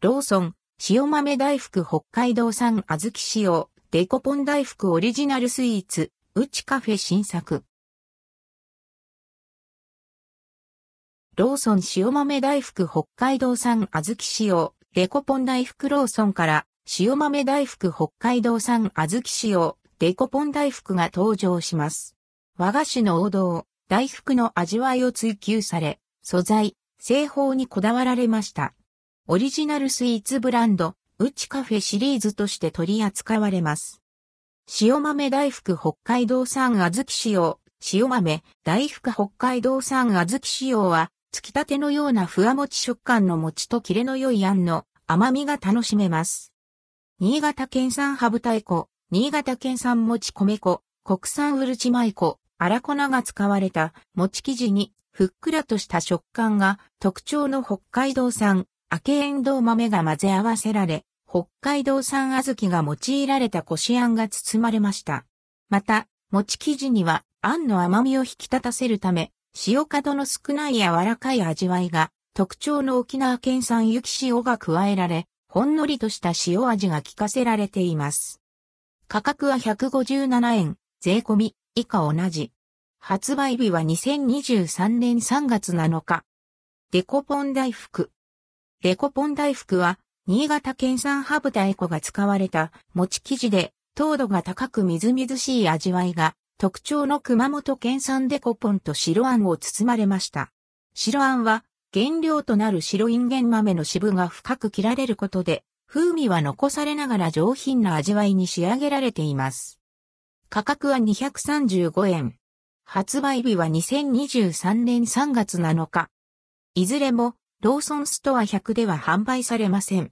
ローソン、塩豆大福北海道産小豆使用、デコポン大福オリジナルスイーツ、うちカフェ新作。ローソン塩豆大福北海道産小豆使用、デコポン大福ローソンから塩豆大福北海道産小豆使用、デコポン大福が登場します。和菓子の王道、大福の味わいを追求され、素材、製法にこだわられました。オリジナルスイーツブランド、うちカフェシリーズとして取り扱われます。塩豆大福北海道産小豆使用、塩豆大福北海道産小豆使用は、つきたてのようなふわもち食感の餅とキレの良いあんの甘みが楽しめます。新潟県産ハブ太鼓、新潟県産餅米粉、国産うるち米粉、粗粉が使われた餅生地にふっくらとした食感が特徴の北海道産明けエンドウ豆が混ぜ合わせられ、北海道産小豆が用いられたこしあんが包まれました。また、餅生地には、あんの甘みを引き立たせるため、塩角の少ない柔らかい味わいが、特徴の沖縄県産雪塩が加えられ、ほんのりとした塩味が効かせられています。価格は157円、税込み、以下同じ。発売日は2023年3月7日。デコポン大福。デコポン大福は、新潟県産ハブ太鼓が使われた餅生地で、糖度が高くみずみずしい味わいが特徴の熊本県産デコポンと白あんを包まれました。白あんは原料となる白インゲン豆の渋が深く切られることで、風味は残されながら上品な味わいに仕上げられています。価格は235円。発売日は2023年3月7日。いずれもローソンストア100では販売されません。